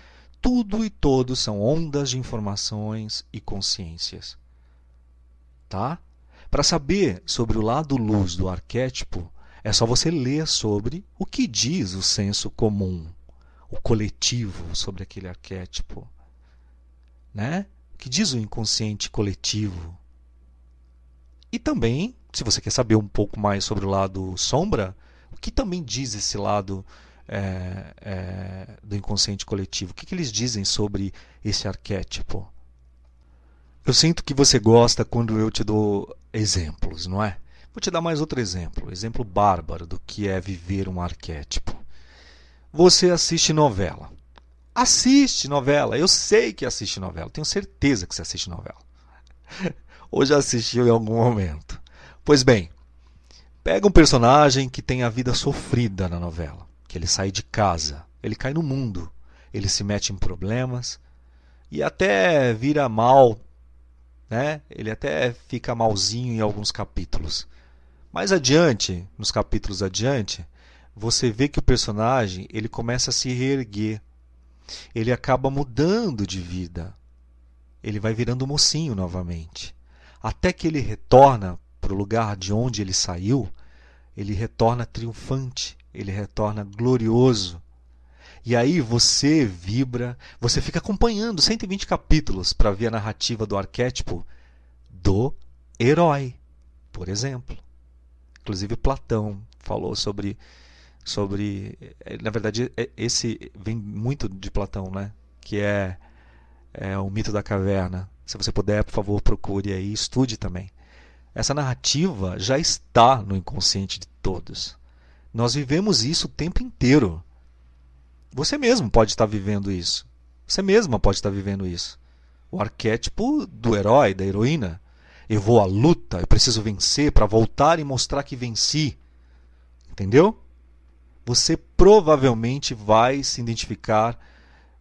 Speaker 1: tudo e todos são ondas de informações e consciências. Tá? Para saber sobre o lado luz do arquétipo, é só você ler sobre o que diz o senso comum, o coletivo sobre aquele arquétipo. Né? O que diz o inconsciente coletivo. E também, se você quer saber um pouco mais sobre o lado sombra, O que também diz esse lado é, é, do inconsciente coletivo? O que, que eles dizem sobre esse arquétipo? Eu sinto que você gosta quando eu te dou exemplos, não é? Vou te dar mais outro exemplo, exemplo bárbaro do que é viver um arquétipo. Você assiste novela. Assiste novela. Eu sei que assiste novela. Tenho certeza que você assiste novela. Ou já assistiu em algum momento. Pois bem, pega um personagem que tem a vida sofrida na novela, que ele sai de casa, ele cai no mundo, ele se mete em problemas e até vira mal, né? Ele até fica malzinho em alguns capítulos. Mais adiante, nos capítulos adiante, você vê que o personagem ele começa a se reerguer. Ele acaba mudando de vida. Ele vai virando mocinho novamente. Até que ele retorna para o lugar de onde ele saiu, ele retorna triunfante, ele retorna glorioso. E aí você vibra, você fica acompanhando 120 capítulos para ver a narrativa do arquétipo do herói, por exemplo. Inclusive Platão falou sobre sobre eh, na verdade é, esse vem muito de Platão, né? Que é, é o mito da caverna. Se você puder, por favor, procure aí, estude também. Essa narrativa já está no inconsciente de todos. Nós vivemos isso o tempo inteiro. Você mesmo pode estar vivendo isso. Você mesma pode estar vivendo isso. O arquétipo do herói, da heroína. Eu vou à luta, eu preciso vencer para voltar e mostrar que venci. Entendeu? Você provavelmente vai se identificar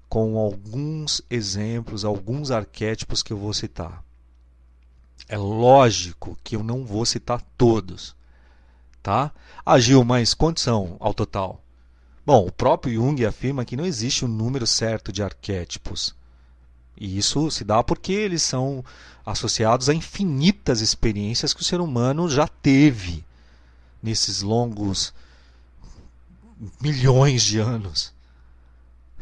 Speaker 1: com alguns exemplos, alguns arquétipos que eu vou citar. É lógico que eu não vou citar todos. Tá? Gil, mas são ao total? Bom, o próprio Jung afirma que não existe um número certo de arquétipos. E isso se dá porque eles são associados a infinitas experiências que o ser humano já teve nesses longos milhões de anos.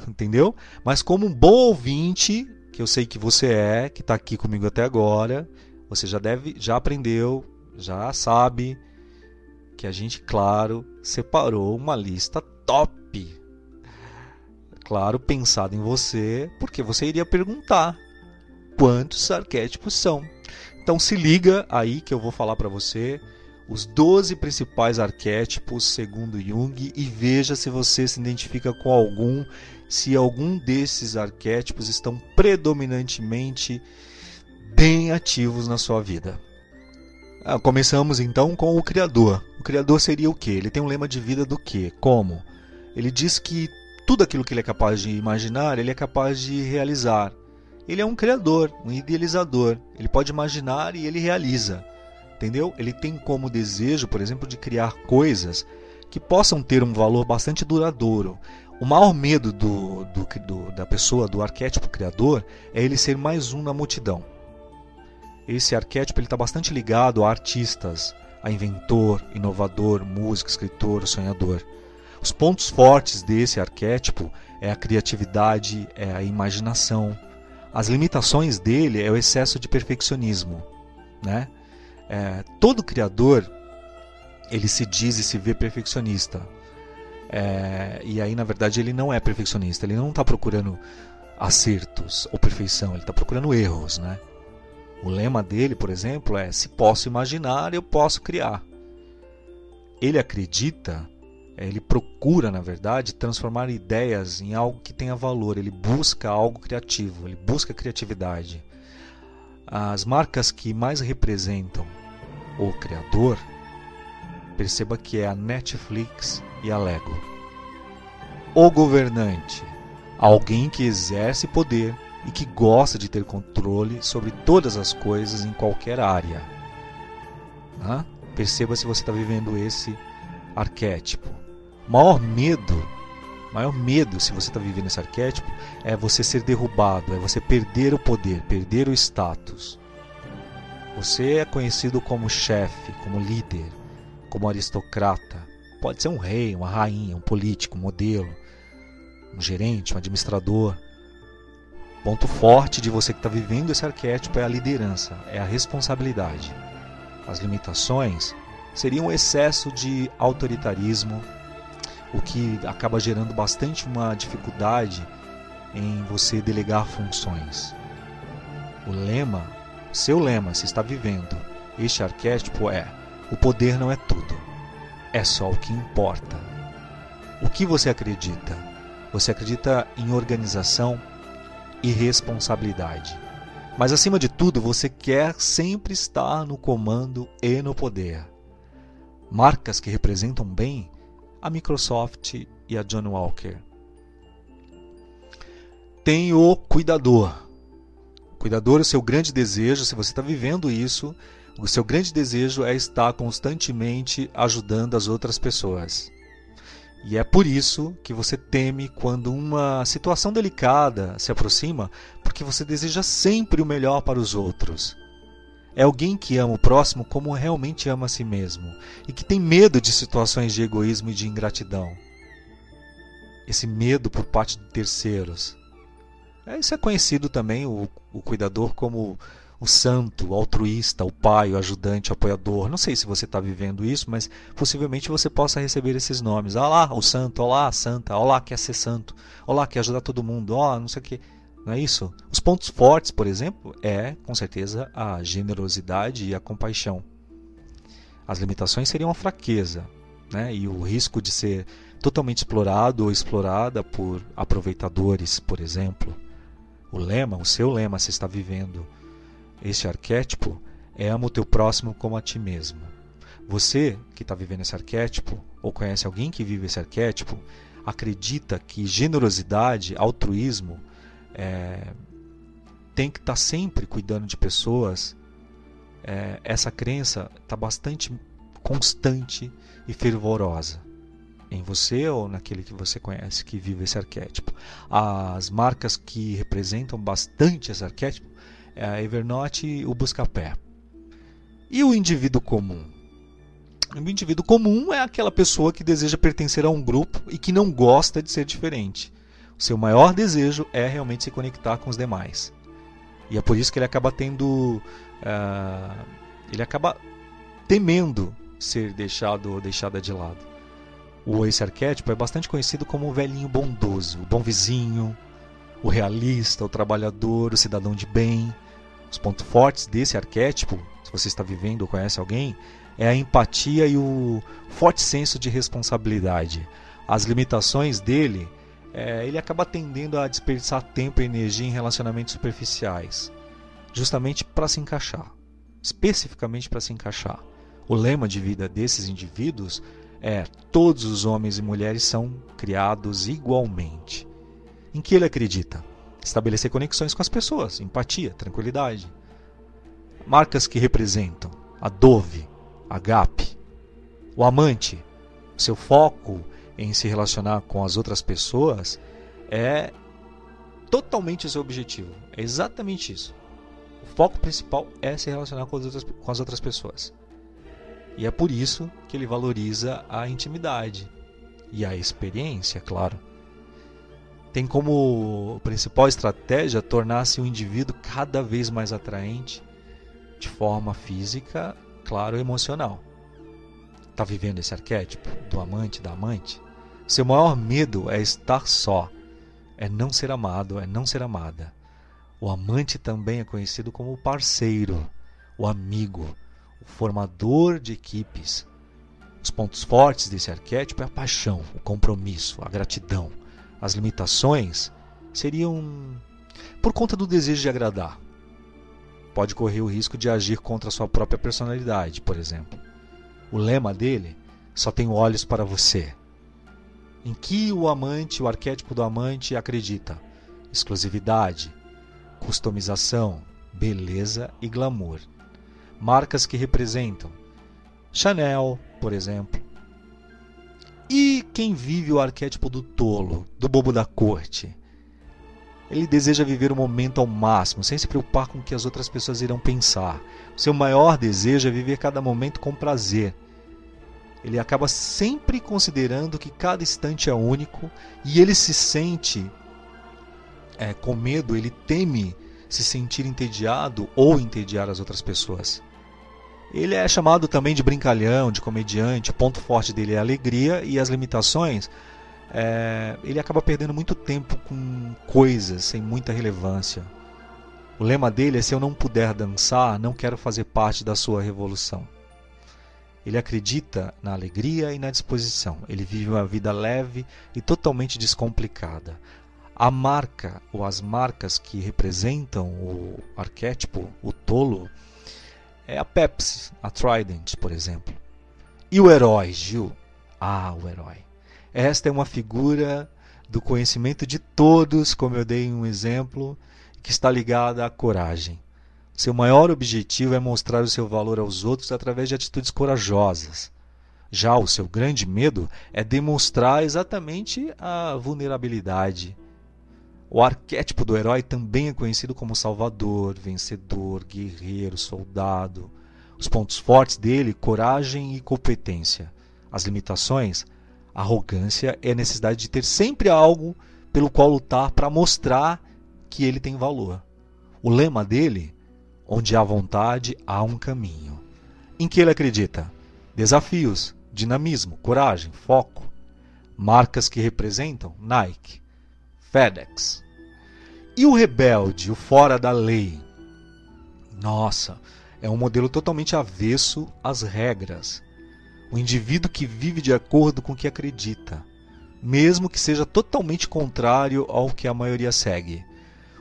Speaker 1: Entendeu? Mas como um bom ouvinte, que eu sei que você é, que está aqui comigo até agora, você já deve, já aprendeu, já sabe que a gente, claro, separou uma lista top. Claro, pensado em você, porque você iria perguntar quantos arquétipos são. Então se liga aí que eu vou falar para você os 12 principais arquétipos segundo Jung e veja se você se identifica com algum, se algum desses arquétipos estão predominantemente bem ativos na sua vida. Ah, começamos então com o Criador. O Criador seria o que? Ele tem um lema de vida do que? Como? Ele diz que tudo aquilo que ele é capaz de imaginar, ele é capaz de realizar. Ele é um criador, um idealizador. Ele pode imaginar e ele realiza. Entendeu? Ele tem como desejo, por exemplo, de criar coisas que possam ter um valor bastante duradouro. O maior medo do, do, do, da pessoa, do arquétipo criador, é ele ser mais um na multidão esse arquétipo está bastante ligado a artistas, a inventor, inovador, músico, escritor, sonhador. Os pontos fortes desse arquétipo é a criatividade, é a imaginação. As limitações dele é o excesso de perfeccionismo. Né? É, todo criador ele se diz e se vê perfeccionista. É, e aí, na verdade, ele não é perfeccionista. Ele não está procurando acertos ou perfeição. Ele está procurando erros, né? O lema dele, por exemplo, é: se posso imaginar, eu posso criar. Ele acredita, é, ele procura, na verdade, transformar ideias em algo que tenha valor. Ele busca algo criativo, ele busca criatividade. As marcas que mais representam o criador, perceba que é a Netflix e a Lego. O governante, alguém que exerce poder e que gosta de ter controle sobre todas as coisas em qualquer área. Né? Perceba se você está vivendo esse arquétipo. Maior medo, maior medo se você está vivendo esse arquétipo é você ser derrubado, é você perder o poder, perder o status. Você é conhecido como chefe, como líder, como aristocrata. Pode ser um rei, uma rainha, um político, um modelo, um gerente, um administrador Ponto forte de você que está vivendo esse arquétipo é a liderança, é a responsabilidade. As limitações seria um excesso de autoritarismo, o que acaba gerando bastante uma dificuldade em você delegar funções. O lema, seu lema, se está vivendo este arquétipo é: o poder não é tudo, é só o que importa. O que você acredita? Você acredita em organização e responsabilidade. Mas acima de tudo, você quer sempre estar no comando e no poder. Marcas que representam bem a Microsoft e a John Walker. Tem o cuidador. Cuidador é o seu grande desejo, se você está vivendo isso, o seu grande desejo é estar constantemente ajudando as outras pessoas. E é por isso que você teme quando uma situação delicada se aproxima, porque você deseja sempre o melhor para os outros. É alguém que ama o próximo como realmente ama a si mesmo e que tem medo de situações de egoísmo e de ingratidão. Esse medo por parte de terceiros. É, isso é conhecido também, o, o cuidador, como o santo, o altruísta, o pai, o ajudante, o apoiador. Não sei se você está vivendo isso, mas possivelmente você possa receber esses nomes. Olá, o santo, olá, a santa, olá, quer ser santo, olá, quer ajudar todo mundo, ó, não sei o que. Não é isso? Os pontos fortes, por exemplo, é com certeza a generosidade e a compaixão. As limitações seriam a fraqueza, né? E o risco de ser totalmente explorado ou explorada por aproveitadores, por exemplo. O lema, o seu lema, se está vivendo este arquétipo é ama o teu próximo como a ti mesmo. Você que está vivendo esse arquétipo, ou conhece alguém que vive esse arquétipo, acredita que generosidade, altruísmo, é, tem que estar tá sempre cuidando de pessoas, é, essa crença está bastante constante e fervorosa em você ou naquele que você conhece que vive esse arquétipo. As marcas que representam bastante esse arquétipo a Evernote e o Buscapé. E o indivíduo comum? O indivíduo comum é aquela pessoa que deseja pertencer a um grupo e que não gosta de ser diferente. O seu maior desejo é realmente se conectar com os demais. E é por isso que ele acaba tendo. Uh, ele acaba temendo ser deixado ou deixada de lado. O esse arquétipo é bastante conhecido como o velhinho bondoso, o bom vizinho, o realista, o trabalhador, o cidadão de bem. Os pontos fortes desse arquétipo, se você está vivendo ou conhece alguém, é a empatia e o forte senso de responsabilidade. As limitações dele, é, ele acaba tendendo a desperdiçar tempo e energia em relacionamentos superficiais, justamente para se encaixar, especificamente para se encaixar. O lema de vida desses indivíduos é: todos os homens e mulheres são criados igualmente. Em que ele acredita? Estabelecer conexões com as pessoas, empatia, tranquilidade. Marcas que representam a Dove, a Gap, o amante, seu foco em se relacionar com as outras pessoas é totalmente o seu objetivo. É exatamente isso. O foco principal é se relacionar com as outras, com as outras pessoas. E é por isso que ele valoriza a intimidade e a experiência, claro tem como principal estratégia tornar-se um indivíduo cada vez mais atraente de forma física, claro, emocional. Está vivendo esse arquétipo do amante, da amante? Seu maior medo é estar só, é não ser amado, é não ser amada. O amante também é conhecido como o parceiro, o amigo, o formador de equipes. Os pontos fortes desse arquétipo é a paixão, o compromisso, a gratidão as limitações seriam por conta do desejo de agradar. Pode correr o risco de agir contra a sua própria personalidade, por exemplo. O lema dele só tem olhos para você. Em que o amante, o arquétipo do amante acredita? Exclusividade, customização, beleza e glamour. Marcas que representam Chanel, por exemplo, e quem vive o arquétipo do tolo, do bobo da corte? Ele deseja viver o momento ao máximo, sem se preocupar com o que as outras pessoas irão pensar. O seu maior desejo é viver cada momento com prazer. Ele acaba sempre considerando que cada instante é único e ele se sente é, com medo, ele teme se sentir entediado ou entediar as outras pessoas. Ele é chamado também de brincalhão, de comediante. O ponto forte dele é a alegria e as limitações. É, ele acaba perdendo muito tempo com coisas sem muita relevância. O lema dele é: se eu não puder dançar, não quero fazer parte da sua revolução. Ele acredita na alegria e na disposição. Ele vive uma vida leve e totalmente descomplicada. A marca ou as marcas que representam o arquétipo, o tolo, é a Pepsi, a Trident, por exemplo. E o herói, Gil? Ah, o herói. Esta é uma figura do conhecimento de todos, como eu dei um exemplo, que está ligada à coragem. Seu maior objetivo é mostrar o seu valor aos outros através de atitudes corajosas. Já o seu grande medo é demonstrar exatamente a vulnerabilidade. O arquétipo do herói também é conhecido como salvador, vencedor, guerreiro, soldado. Os pontos fortes dele: coragem e competência. As limitações: arrogância e a necessidade de ter sempre algo pelo qual lutar para mostrar que ele tem valor. O lema dele Onde há vontade, há um caminho. Em que ele acredita? Desafios, dinamismo, coragem, foco. Marcas que representam Nike, FedEx. E o rebelde, o fora da lei? Nossa, é um modelo totalmente avesso às regras. O indivíduo que vive de acordo com o que acredita, mesmo que seja totalmente contrário ao que a maioria segue.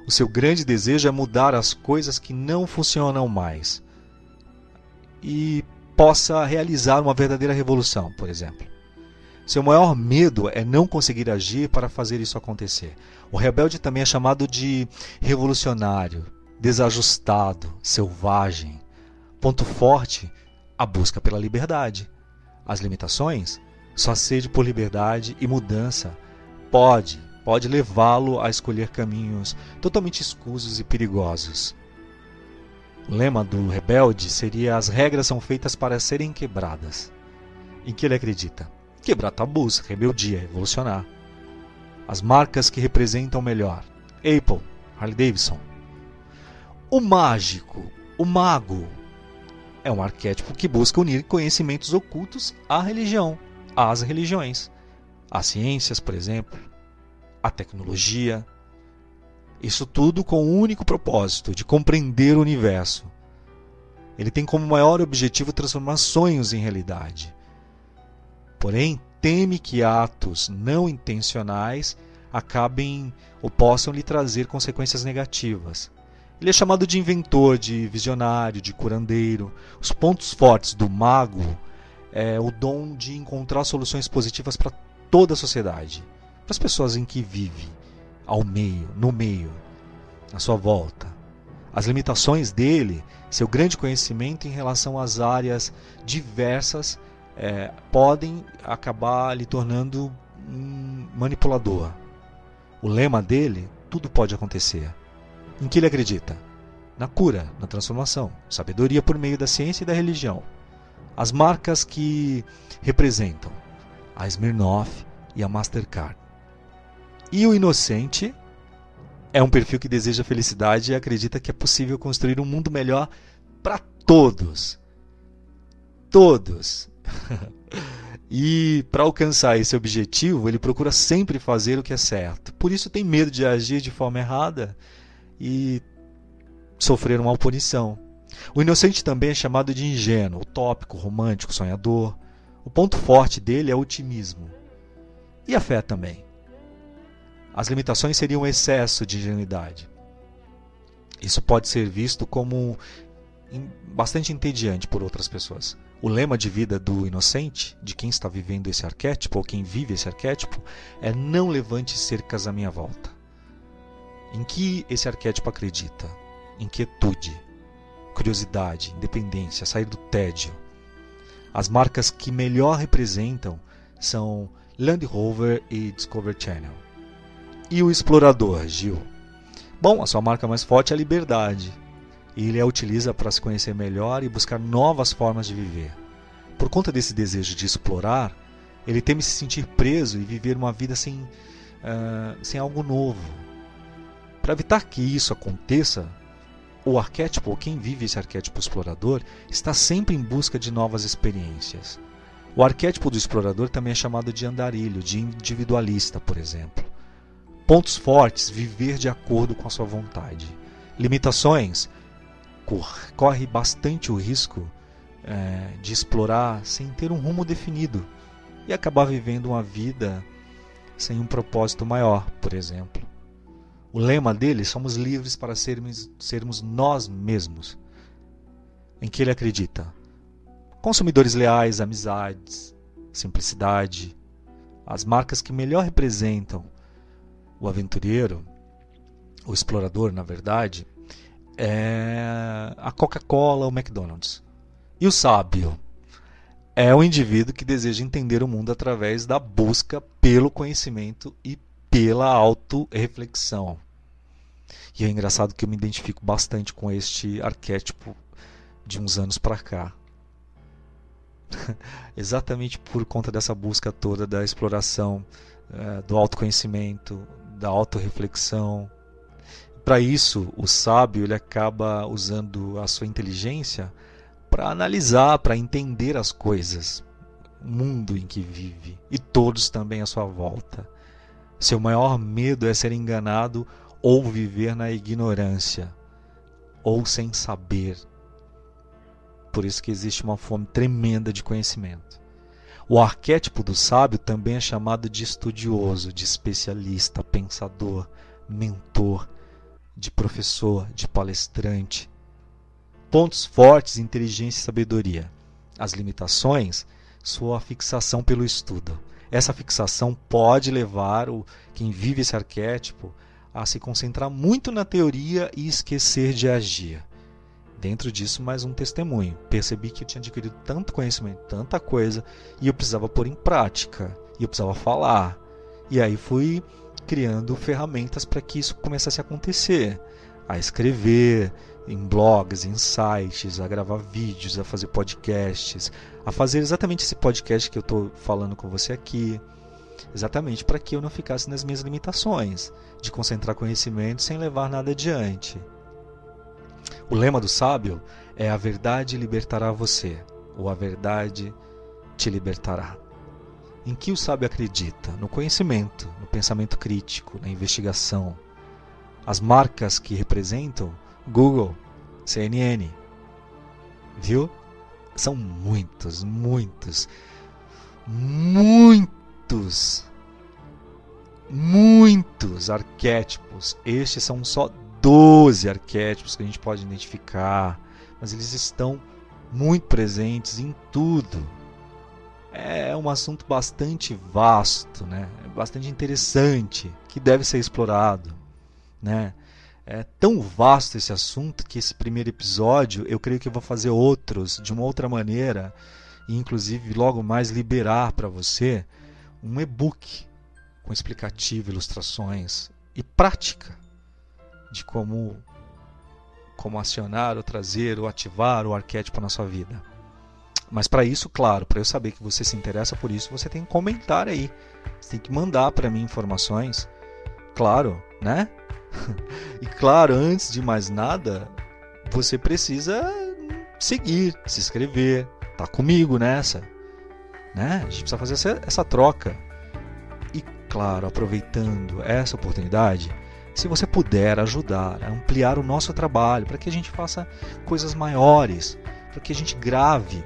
Speaker 1: O seu grande desejo é mudar as coisas que não funcionam mais e possa realizar uma verdadeira revolução, por exemplo. Seu maior medo é não conseguir agir para fazer isso acontecer. O rebelde também é chamado de revolucionário, desajustado, selvagem. Ponto forte: a busca pela liberdade. As limitações? Só sede por liberdade e mudança pode pode levá-lo a escolher caminhos totalmente escusos e perigosos. O lema do rebelde seria: as regras são feitas para serem quebradas. Em que ele acredita? Quebrar tabus, rebeldia, revolucionar. As marcas que representam melhor: Apple, Harley Davidson. O mágico, o mago, é um arquétipo que busca unir conhecimentos ocultos à religião, às religiões, às ciências, por exemplo a tecnologia. Isso tudo com o único propósito de compreender o universo. Ele tem como maior objetivo transformar sonhos em realidade. Porém, teme que atos não intencionais acabem ou possam lhe trazer consequências negativas. Ele é chamado de inventor, de visionário, de curandeiro. Os pontos fortes do mago é o dom de encontrar soluções positivas para toda a sociedade para as pessoas em que vive, ao meio, no meio, à sua volta. As limitações dele, seu grande conhecimento em relação às áreas diversas, é, podem acabar lhe tornando um manipulador. O lema dele, tudo pode acontecer. Em que ele acredita? Na cura, na transformação, sabedoria por meio da ciência e da religião. As marcas que representam a Smirnoff e a Mastercard. E o inocente é um perfil que deseja felicidade e acredita que é possível construir um mundo melhor para todos. Todos. e para alcançar esse objetivo, ele procura sempre fazer o que é certo. Por isso tem medo de agir de forma errada e sofrer uma punição. O inocente também é chamado de ingênuo, utópico, romântico, sonhador. O ponto forte dele é o otimismo. E a fé também. As limitações seriam um excesso de ingenuidade. Isso pode ser visto como bastante entediante por outras pessoas. O lema de vida do inocente, de quem está vivendo esse arquétipo, ou quem vive esse arquétipo, é não levante cercas à minha volta. Em que esse arquétipo acredita? Inquietude, curiosidade, independência, sair do tédio. As marcas que melhor representam são Land Rover e Discovery Channel. E o explorador, Gil? Bom, a sua marca mais forte é a liberdade. E ele a utiliza para se conhecer melhor e buscar novas formas de viver. Por conta desse desejo de explorar, ele teme se sentir preso e viver uma vida sem, uh, sem algo novo. Para evitar que isso aconteça, o arquétipo, ou quem vive esse arquétipo explorador, está sempre em busca de novas experiências. O arquétipo do explorador também é chamado de andarilho, de individualista, por exemplo. Pontos fortes, viver de acordo com a sua vontade. Limitações, corre bastante o risco é, de explorar sem ter um rumo definido e acabar vivendo uma vida sem um propósito maior, por exemplo. O lema dele, somos livres para sermos, sermos nós mesmos. Em que ele acredita? Consumidores leais, amizades, simplicidade, as marcas que melhor representam o aventureiro, o explorador, na verdade, é a Coca-Cola, o McDonald's. E o sábio é o indivíduo que deseja entender o mundo através da busca pelo conhecimento e pela autorreflexão. E é engraçado que eu me identifico bastante com este arquétipo de uns anos para cá. Exatamente por conta dessa busca toda da exploração é, do autoconhecimento, da autorreflexão. Para isso, o sábio ele acaba usando a sua inteligência para analisar, para entender as coisas, o mundo em que vive e todos também à sua volta. Seu maior medo é ser enganado ou viver na ignorância, ou sem saber. Por isso que existe uma fome tremenda de conhecimento. O arquétipo do sábio também é chamado de estudioso, de especialista, pensador, mentor, de professor, de palestrante. Pontos fortes: inteligência e sabedoria. As limitações: sua fixação pelo estudo. Essa fixação pode levar o quem vive esse arquétipo a se concentrar muito na teoria e esquecer de agir. Dentro disso, mais um testemunho. Percebi que eu tinha adquirido tanto conhecimento, tanta coisa, e eu precisava pôr em prática, e eu precisava falar. E aí fui criando ferramentas para que isso começasse a acontecer, a escrever em blogs, em sites, a gravar vídeos, a fazer podcasts, a fazer exatamente esse podcast que eu estou falando com você aqui, exatamente para que eu não ficasse nas minhas limitações de concentrar conhecimento sem levar nada adiante. O lema do sábio é: A verdade libertará você, ou a verdade te libertará. Em que o sábio acredita? No conhecimento, no pensamento crítico, na investigação. As marcas que representam Google, CNN. Viu? São muitos, muitos, muitos, muitos arquétipos. Estes são só 12 arquétipos que a gente pode identificar, mas eles estão muito presentes em tudo. É um assunto bastante vasto, né? bastante interessante, que deve ser explorado. Né? É tão vasto esse assunto que esse primeiro episódio eu creio que eu vou fazer outros de uma outra maneira e inclusive logo mais liberar para você um e-book com explicativo, ilustrações e prática de como como acionar ou trazer ou ativar o arquétipo na sua vida. Mas para isso, claro, para eu saber que você se interessa por isso, você tem que comentar aí. Você tem que mandar para mim informações. Claro, né? e claro, antes de mais nada, você precisa seguir, se inscrever, tá comigo nessa, né? A gente precisa fazer essa, essa troca. E claro, aproveitando essa oportunidade, se você puder ajudar a ampliar o nosso trabalho, para que a gente faça coisas maiores, para que a gente grave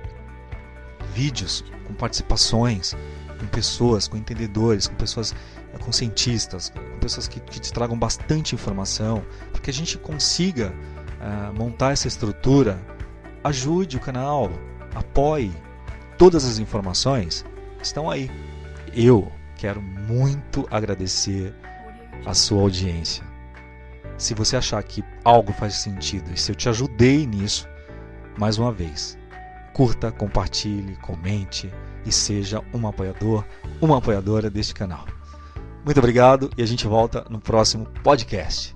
Speaker 1: vídeos com participações, com pessoas, com entendedores, com pessoas, eh, com cientistas, com pessoas que, que te tragam bastante informação, para que a gente consiga uh, montar essa estrutura, ajude o canal, apoie. Todas as informações estão aí. Eu quero muito agradecer a sua audiência. Se você achar que algo faz sentido e se eu te ajudei nisso, mais uma vez, curta, compartilhe, comente e seja um apoiador, uma apoiadora deste canal. Muito obrigado e a gente volta no próximo podcast.